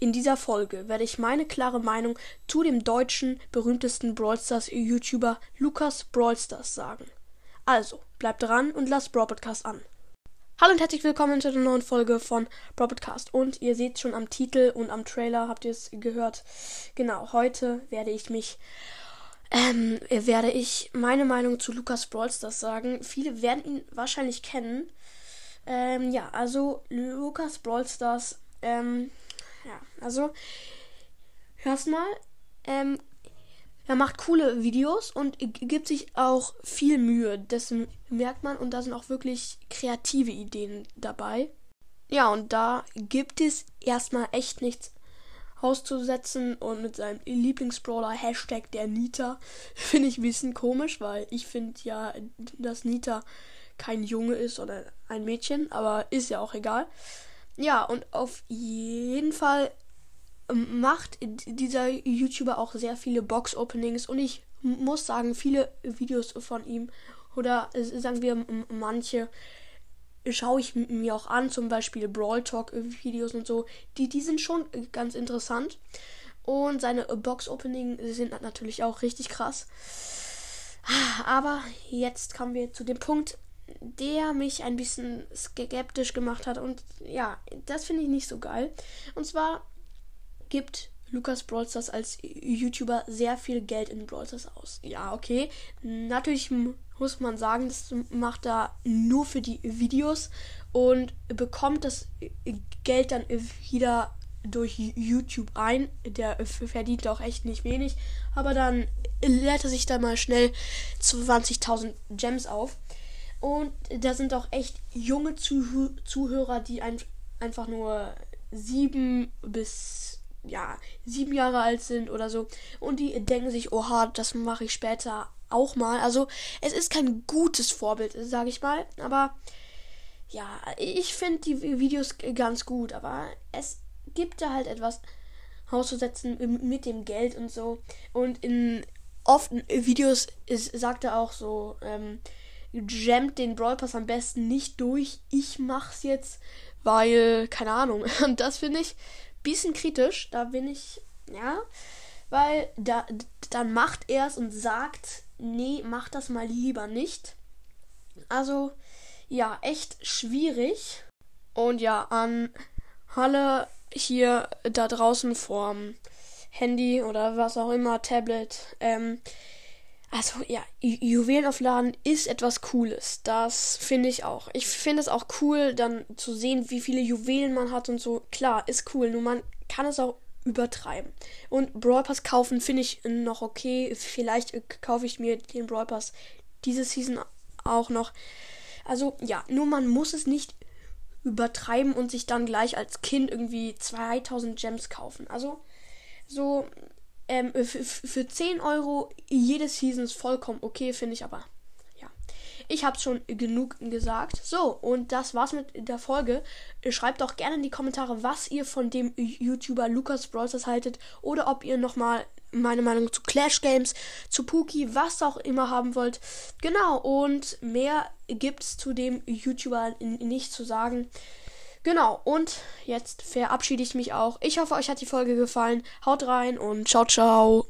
In dieser Folge werde ich meine klare Meinung zu dem deutschen berühmtesten Brawl Stars YouTuber Lukas Brawl Stars sagen. Also, bleibt dran und lasst Brawl Podcast an. Hallo und herzlich willkommen zu einer neuen Folge von Brawl Podcast. Und ihr seht schon am Titel und am Trailer, habt ihr es gehört. Genau, heute werde ich mich ähm, werde ich meine Meinung zu Lukas Brawl Stars sagen. Viele werden ihn wahrscheinlich kennen. Ähm, ja, also Lukas Brawl Stars ähm, ja, also erstmal, ähm, er macht coole Videos und gibt sich auch viel Mühe. Das merkt man und da sind auch wirklich kreative Ideen dabei. Ja, und da gibt es erstmal echt nichts auszusetzen und mit seinem Lieblingsbrawler Hashtag der Nita finde ich ein bisschen komisch, weil ich finde ja, dass Nita kein Junge ist oder ein Mädchen, aber ist ja auch egal. Ja, und auf jeden Fall macht dieser YouTuber auch sehr viele Box-Openings und ich muss sagen, viele Videos von ihm oder sagen wir manche schaue ich mir auch an, zum Beispiel Brawl Talk Videos und so, die, die sind schon ganz interessant. Und seine Box-Opening sind natürlich auch richtig krass. Aber jetzt kommen wir zu dem Punkt, der mich ein bisschen skeptisch gemacht hat. Und ja, das finde ich nicht so geil. Und zwar gibt Lukas Brawlstars als YouTuber sehr viel Geld in Brawlstars aus. Ja, okay. Natürlich muss man sagen, das macht er nur für die Videos und bekommt das Geld dann wieder durch YouTube ein. Der verdient auch echt nicht wenig. Aber dann lädt er sich da mal schnell 20.000 Gems auf. Und da sind auch echt junge Zuh Zuhörer, die ein einfach nur sieben bis ja sieben Jahre alt sind oder so. Und die denken sich, oha, das mache ich später auch mal. Also es ist kein gutes Vorbild, sage ich mal, aber ja, ich finde die Videos ganz gut, aber es gibt da halt etwas auszusetzen mit dem Geld und so. Und in oft Videos ist, sagt er auch so ähm, jammt den Brawl Pass am besten nicht durch. Ich mach's jetzt, weil, keine Ahnung. Und das finde ich ein bisschen kritisch. Da bin ich, ja, weil da, dann macht er es und sagt, nee, mach das mal lieber nicht. Also, ja, echt schwierig. Und ja, an alle hier da draußen vorm Handy oder was auch immer, Tablet, ähm, also ja, Juwelen aufladen ist etwas Cooles. Das finde ich auch. Ich finde es auch cool, dann zu sehen, wie viele Juwelen man hat und so. Klar, ist cool. Nur man kann es auch übertreiben. Und Brawl Pass kaufen finde ich noch okay. Vielleicht kaufe ich mir den Brawl Pass diese Season auch noch. Also ja, nur man muss es nicht übertreiben und sich dann gleich als Kind irgendwie 2000 Gems kaufen. Also so ähm, für 10 Euro jede Season ist vollkommen okay, finde ich aber. Ja. Ich habe schon genug gesagt. So, und das war's mit der Folge. Schreibt doch gerne in die Kommentare, was ihr von dem YouTuber Lukas Brawlers haltet. Oder ob ihr nochmal meine Meinung zu Clash Games, zu Pookie, was auch immer haben wollt. Genau, und mehr gibt's zu dem YouTuber nicht zu sagen. Genau, und jetzt verabschiede ich mich auch. Ich hoffe, euch hat die Folge gefallen. Haut rein und ciao, ciao.